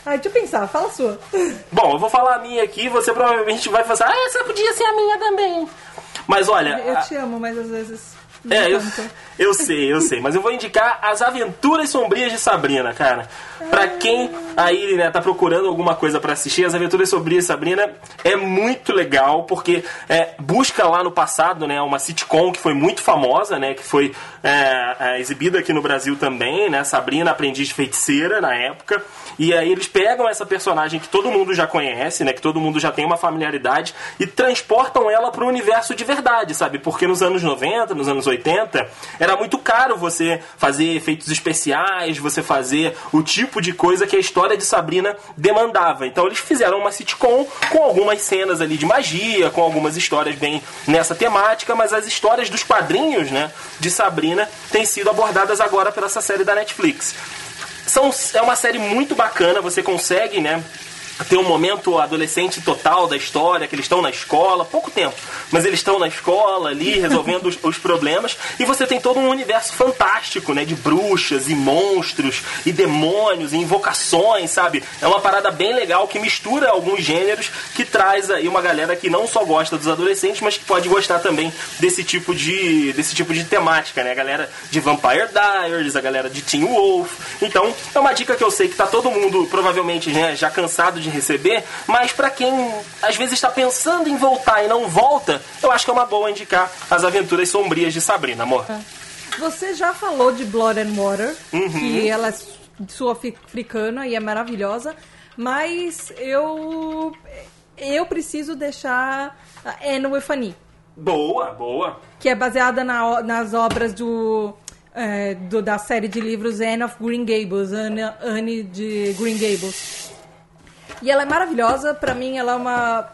A: Ai, deixa eu pensar, fala a sua. [LAUGHS]
B: Bom, eu vou falar a minha aqui, você provavelmente vai falar, ah, essa podia ser a minha também. Mas olha.
A: Eu
B: a-
A: te amo, mas às vezes.
B: É, eu, eu sei, eu sei. Mas eu vou indicar As Aventuras Sombrias de Sabrina, cara. Pra quem aí, né, tá procurando alguma coisa pra assistir, As Aventuras Sombrias de Sabrina é muito legal, porque é, busca lá no passado, né, uma sitcom que foi muito famosa, né, que foi é, é, exibida aqui no Brasil também, né, Sabrina, Aprendiz de Feiticeira, na época. E aí eles pegam essa personagem que todo mundo já conhece, né, que todo mundo já tem uma familiaridade, e transportam ela pro universo de verdade, sabe? Porque nos anos 90, nos anos 80, era muito caro você fazer efeitos especiais, você fazer o tipo de coisa que a história de Sabrina demandava. Então eles fizeram uma sitcom com algumas cenas ali de magia, com algumas histórias bem nessa temática, mas as histórias dos quadrinhos, né, de Sabrina têm sido abordadas agora pela essa série da Netflix. São, é uma série muito bacana, você consegue, né? Ter um momento adolescente total da história, que eles estão na escola, pouco tempo, mas eles estão na escola ali, [LAUGHS] resolvendo os, os problemas, e você tem todo um universo fantástico, né? De bruxas e monstros e demônios e invocações, sabe? É uma parada bem legal que mistura alguns gêneros, que traz aí uma galera que não só gosta dos adolescentes, mas que pode gostar também desse tipo de, desse tipo de temática, né? A galera de Vampire Diaries, a galera de Teen Wolf. Então, é uma dica que eu sei que tá todo mundo provavelmente né, já cansado de receber, mas pra quem às vezes está pensando em voltar e não volta, eu acho que é uma boa indicar as aventuras sombrias de Sabrina, amor.
A: Você já falou de Blood and Water,
B: Uhum.
A: que ela é sul-africana e é maravilhosa, mas eu eu preciso deixar Anne with
B: Boa, boa.
A: que é baseada na- nas obras do, é, do- da série de livros Anne of Green Gables, Anne, Anne de Green Gables. E ela é maravilhosa, pra mim ela é uma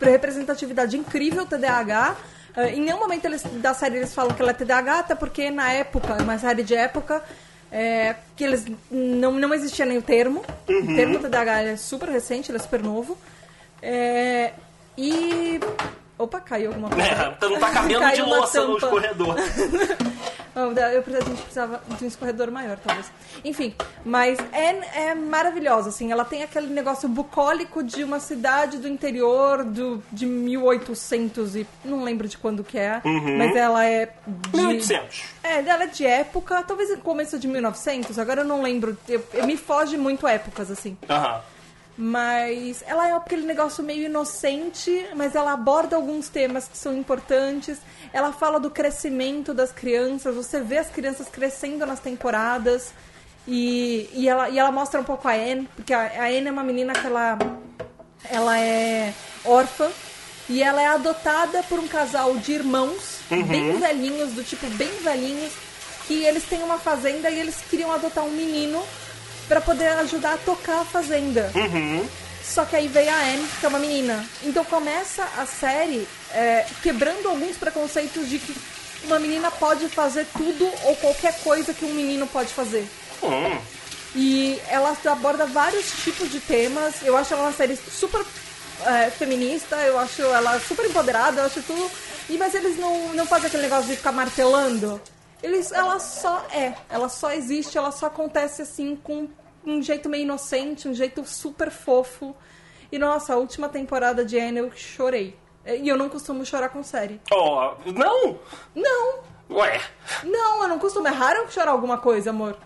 A: representatividade incrível TDAH. Eh, em nenhum momento eles, da série eles falam que ela é TDAH, até porque na época, é uma série de época, eh, que eles não, não existia nem o termo. O termo TDAH é super recente, ele é super novo. Eh, e. Opa, caiu alguma coisa.
B: É, não tá cabendo de louça no escorredor. [LAUGHS]
A: Eu precisava, a gente precisava de um escorredor maior, talvez. Enfim, mas é, é maravilhosa, assim. Ela tem aquele negócio bucólico de uma cidade do interior do, de 1800 e... Não lembro de quando que é, mas ela é de...
B: 1800.
A: É, ela é de época, talvez começo de 1900, agora eu não lembro. Eu, eu me foge muito épocas, assim.
B: Aham.
A: Mas ela é aquele negócio meio inocente, mas ela aborda alguns temas que são importantes. Ela fala do crescimento das crianças, você vê as crianças crescendo nas temporadas. E, e, ela, e ela mostra um pouco a Anne, porque a, a Anne é uma menina que ela, ela é órfã. E ela é adotada por um casal de irmãos, bem velhinhos, do tipo bem velhinhos, que eles têm uma fazenda e eles queriam adotar um menino pra poder ajudar a tocar a fazenda. Só que aí veio a Anne, que é uma menina. Então começa a série é, quebrando alguns preconceitos de que uma menina pode fazer tudo ou qualquer coisa que um menino pode fazer.
B: Hum.
A: E ela aborda vários tipos de temas. Eu acho ela uma série super é, feminista, eu acho ela super empoderada, eu acho tudo E, mas eles não, não fazem aquele negócio de ficar martelando. Eles, ela só é. Ela só existe, ela só acontece assim com um jeito meio inocente, um jeito super fofo. E nossa, a última temporada de Anne eu chorei. E eu não costumo chorar com série.
B: Oh, não?
A: Não.
B: Ué.
A: Não, eu não costumo. É raro eu chorar alguma coisa, amor.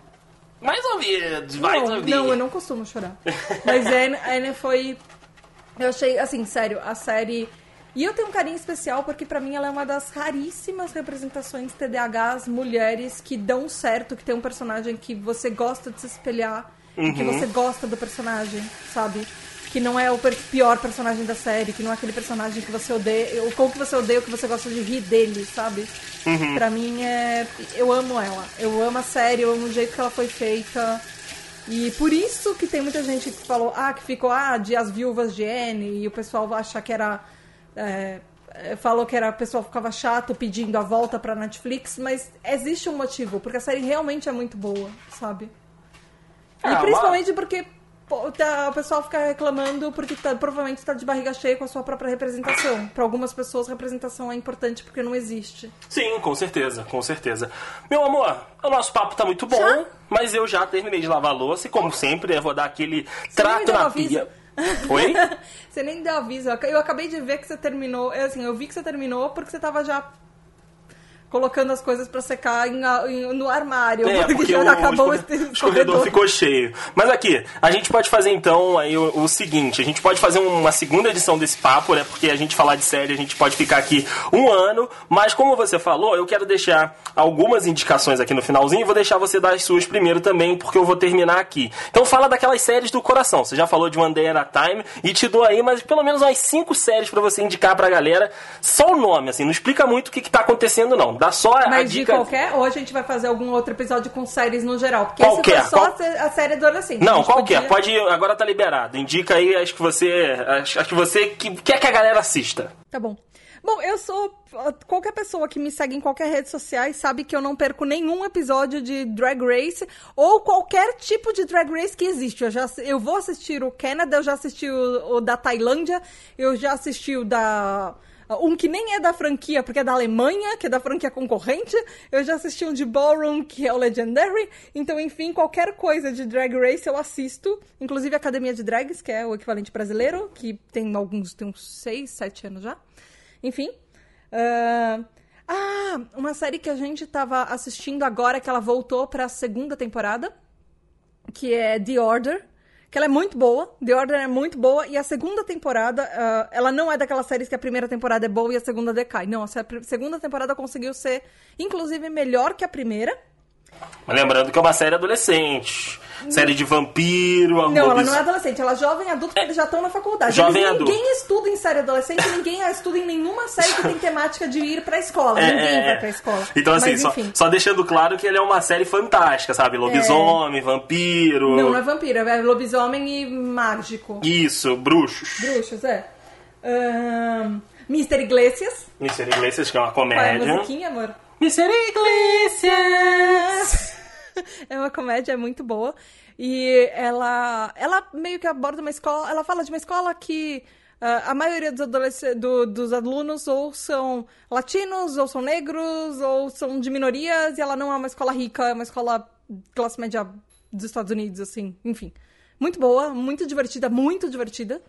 B: Mais ou menos, mais
A: não,
B: ou menos.
A: Não, eu não costumo chorar. Mas Anne, Anne foi. Eu achei, assim, sério, a série. E eu tenho um carinho especial porque pra mim ela é uma das raríssimas representações TDAHs mulheres que dão certo, que tem um personagem que você gosta de se espelhar,
B: Uhum.
A: que você gosta do personagem, sabe? Que não é o pior personagem da série, que não é aquele personagem que você odeia, ou como que você odeia, ou que você gosta de rir dele, sabe?
B: Uhum.
A: Pra mim é. Eu amo ela. Eu amo a série, eu amo o jeito que ela foi feita. E por isso que tem muita gente que falou, ah, que ficou, ah, de As Viúvas de Anne, e o pessoal acha que era. É, é, falou que era, o pessoal ficava chato pedindo a volta pra Netflix, mas existe um motivo, porque a série realmente é muito boa, sabe?
B: Ah,
A: e
B: mas-
A: principalmente porque pô, tá- o pessoal fica reclamando porque tá- provavelmente tá de barriga cheia com a sua própria representação. Pra algumas pessoas, representação é importante porque não existe.
B: Sim, com certeza, com certeza. Meu amor, o nosso papo tá muito bom,
A: Já?
B: mas eu já terminei de lavar a louça e, como sempre, eu vou dar aquele
A: me
B: trato na pia. Oi? [LAUGHS]
A: Você nem deu aviso. Eu acabei de ver que você terminou. é Assim, eu vi que você terminou porque você tava já colocando as coisas pra secar em- em- no armário.
B: É, [LAUGHS] porque
A: já
B: o,
A: acabou
B: o
A: esse
B: escorre- [LAUGHS] escorredor ficou cheio. Mas aqui, a gente pode fazer então aí o, o seguinte, a gente pode fazer uma segunda edição desse papo, né? Porque a gente falar de série, a gente pode ficar aqui um ano, mas como você falou, eu quero deixar algumas indicações aqui no finalzinho e vou deixar você dar as suas primeiro também, porque eu vou terminar aqui. Então fala daquelas séries do coração. Você já falou de One Day at a Time e te dou aí mas pelo menos umas cinco séries pra você indicar pra galera. Só o nome, assim, não explica muito o que, que tá acontecendo, não. Dá só a
A: Mas de
B: dica.
A: qualquer, ou a gente vai fazer algum outro episódio com séries no geral? Porque
B: Qualquer,
A: esse foi só
B: qual-
A: a sé- a série adolescente.
B: Não, qualquer.
A: podia-
B: Pode. Agora tá liberado. Indica aí as que você. As, as que você que, quer que a galera assista.
A: Tá bom. Bom, eu sou. Qualquer pessoa que me segue em qualquer rede social sabe que eu não perco nenhum episódio de Drag Race ou qualquer tipo de Drag Race que existe. Eu, já, eu vou assistir o Canada, eu já assisti o, o da Tailândia, eu já assisti o da. Um que nem é da franquia, porque é da Alemanha, que é da franquia concorrente. Eu já assisti um de Ballroom, que é o Legendary. Então, enfim, qualquer coisa de Drag Race eu assisto. Inclusive a Academia de Drags, que é o equivalente brasileiro, que tem alguns, tem uns 6, 7 anos já. Enfim. ah, ah, uma série que a gente tava assistindo agora, que ela voltou pra segunda temporada, que é The Order. Que ela é muito boa, The Order é muito boa, e a segunda temporada, ah, ela não é daquelas séries que a primeira temporada é boa e a segunda decai. Não, a se- segunda temporada conseguiu ser, inclusive, melhor que a primeira.
B: Mas lembrando que é uma série adolescente. Série de vampiro,
A: Não, ela não é adolescente, ela é jovem adulto, porque eles já estão na faculdade.
B: Jovem
A: Eles-
B: adulto.
A: Ninguém estuda em série adolescente, ninguém estuda em nenhuma série que tem [LAUGHS] temática de ir pra escola.
B: É,
A: ninguém
B: é,
A: vai pra escola.
B: Então, assim,
A: Mas,
B: só, só deixando claro que ele é uma série fantástica, sabe? Lobisomem, vampiro.
A: Não, não é vampiro, é lobisomem e mágico.
B: Isso, bruxos.
A: Bruxos, é. Ahn, Mr. Iglesias.
B: Mr. Iglesias, que é uma
A: Qual é a
B: comédia.
A: musiquinha, amor?
B: Mr. Iglesias!
A: É uma comédia muito boa. E ela, ela meio que aborda uma escola. Ela fala de uma escola que ah, a maioria dos, do- dos alunos ou são latinos, ou são negros, ou são de minorias. E ela não é uma escola rica, é uma escola classe média dos Estados Unidos, assim. Enfim. Muito boa, muito divertida, muito divertida.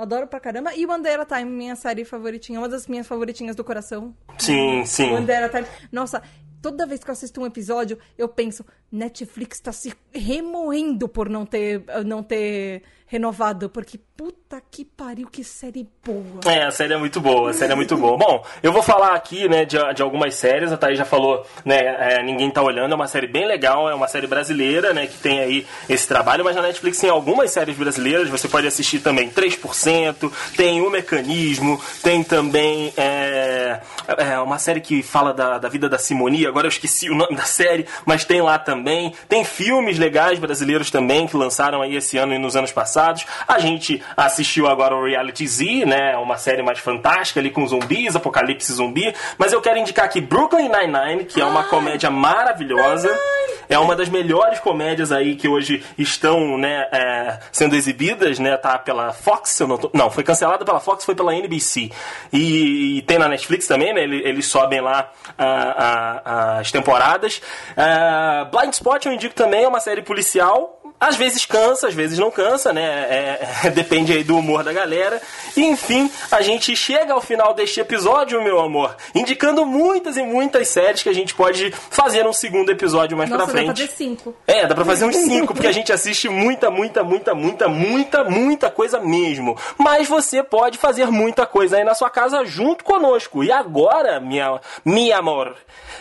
A: Adoro pra caramba. E One Day at a Time, minha série favoritinha, uma das minhas favoritinhas do coração.
B: Sim, sim.
A: One Day at a Time. Nossa, toda vez que eu assisto um episódio, eu penso, Netflix tá se remoendo por não ter, não ter renovado, porque puta que pariu, que série boa.
B: É, a série é muito boa, a série é muito boa. Bom, eu vou falar aqui, né, de, de algumas séries, a Thaís já falou, né, é, Ninguém Tá Olhando, é uma série bem legal, é uma série brasileira, né, que tem aí esse trabalho, mas na Netflix tem algumas séries brasileiras, você pode assistir também 3%, tem O Mecanismo, tem também é, é, uma série que fala da, da vida da Simoni, agora eu esqueci o nome da série, mas tem lá também, tem filmes legais brasileiros também, que lançaram aí esse ano e nos anos passados, a gente assistiu agora o Reality Z, né? Uma série mais fantástica ali com zumbis, apocalipse zumbi. Mas eu quero indicar aqui Brooklyn Nine-Nine, que é uma comédia maravilhosa. É uma das melhores comédias aí que hoje estão, né, é, sendo exibidas, né? Tá pela Fox, não, tô, não, foi cancelada pela Fox, foi pela NBC. E, e tem na Netflix também, né? Eles, eles sobem lá as temporadas. Uh, Blind Spot eu indico também, é uma série policial às vezes cansa, às vezes não cansa, né? É, é, [LAUGHS] depende aí do humor da galera. E enfim, a gente chega ao final deste episódio, meu amor, indicando muitas e muitas séries que a gente pode fazer um segundo episódio mais
A: Nossa,
B: pra frente.
A: Dá pra fazer cinco.
B: É, dá pra fazer uns cinco, porque a gente assiste muita, muita, muita, muita, muita, muita coisa mesmo. Mas você pode fazer muita coisa aí na sua casa junto conosco. E agora, minha, minha amor,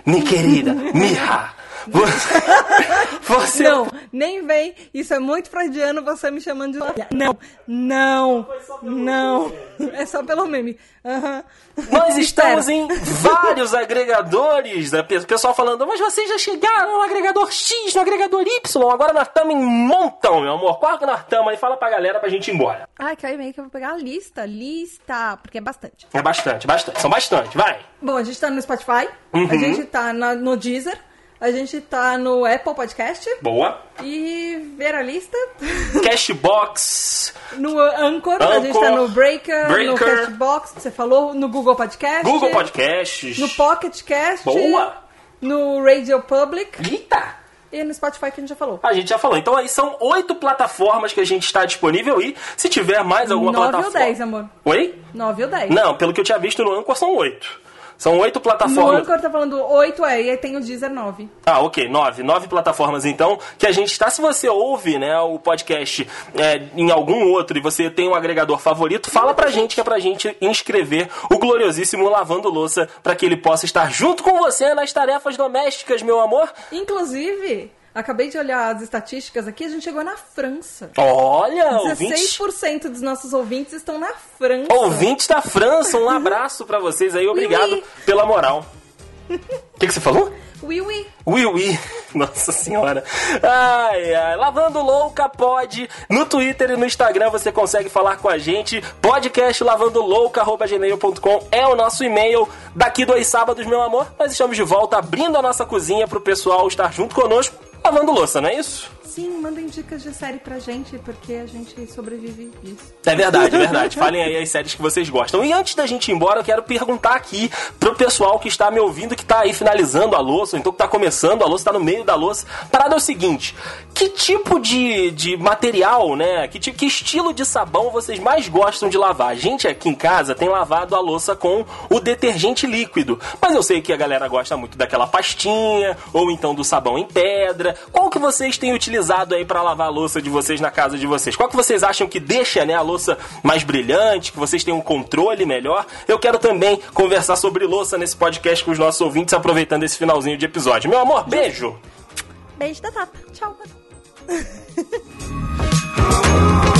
B: minha querida, [LAUGHS] minha [LAUGHS]
A: Você... Não, nem vem. Isso é muito freudiano você me chamando de Não, não, não. É só pelo meme. Uhum.
B: Nós [LAUGHS] estamos em vários agregadores. Né? O pessoal falando, mas vocês já chegaram no agregador X, no agregador Y. Agora nós estamos em montão, meu amor. Qual que nós estamos aí? Fala pra galera pra gente ir embora.
A: Ai, caiu meio que eu vou pegar a lista. Lista, porque é bastante.
B: É bastante, bastante. São bastante, vai.
A: Bom, a gente tá no Spotify. Uhum. A gente tá na, no Deezer. A gente tá no Apple Podcast.
B: Boa.
A: E ver a lista.
B: Cashbox. [LAUGHS]
A: No Anchor, Anchor a gente tá no Breaker, Breaker, no Cashbox, você falou, no Google Podcast.
B: Google Podcasts.
A: No Pocket Cast.
B: Boa.
A: No Radio Public.
B: Eita!
A: E no Spotify que a gente já falou.
B: A gente já falou. Então aí são oito plataformas que a gente está disponível e se tiver mais alguma
A: Nove
B: plataforma.
A: Nove ou dez, amor.
B: Oi?
A: Nove ou dez.
B: Não, pelo que eu tinha visto no Anchor são oito. São oito plataformas.
A: No Anchor tá falando oito, é, e aí tem o Deezer nove.
B: Ah, ok, nove. Nove plataformas, então, que a gente está. Se você ouve né, o podcast é, em algum outro e você tem um agregador favorito, fala pra gente que é pra gente inscrever o gloriosíssimo Lavando Louça para que ele possa estar junto com você nas tarefas domésticas, meu amor.
A: Inclusive, Acabei de olhar as estatísticas aqui, a gente chegou na França.
B: Olha,
A: 16% ouvintes... dos nossos ouvintes estão na França.
B: Ouvintes da França, um abraço para vocês aí, obrigado oui, oui. pela moral. O que, que você falou?
A: Oui.
B: Oui, oui. Nossa senhora. Ai, ai. Lavando Louca pode. No Twitter e no Instagram você consegue falar com a gente. Podcast lavandoulouca.gmail.com é o nosso e-mail. Daqui dois sábados, meu amor, nós estamos de volta abrindo a nossa cozinha pro pessoal estar junto conosco lavando louça, não é isso?
A: Sim, mandem dicas de série pra gente, porque a gente sobrevive disso.
B: É verdade, é verdade. [LAUGHS] Falem aí as séries que vocês gostam. E antes da gente ir embora, eu quero perguntar aqui pro pessoal que está me ouvindo, que tá aí finalizando a louça, ou então que tá começando a louça, tá no meio da louça. Parada é o seguinte: que tipo de, de material, né? Que, tipo, que estilo de sabão vocês mais gostam de lavar? A gente aqui em casa tem lavado a louça com o detergente líquido. Mas eu sei que a galera gosta muito daquela pastinha, ou então do sabão em pedra. Qual que vocês têm utilizado aí para lavar a louça de vocês na casa de vocês? Qual que vocês acham que deixa né, a louça mais brilhante, que vocês têm um controle melhor? Eu quero também conversar sobre louça nesse podcast com os nossos ouvintes, aproveitando esse finalzinho de episódio. Meu amor, beijo!
A: Beijo da Tata. Tchau. [LAUGHS]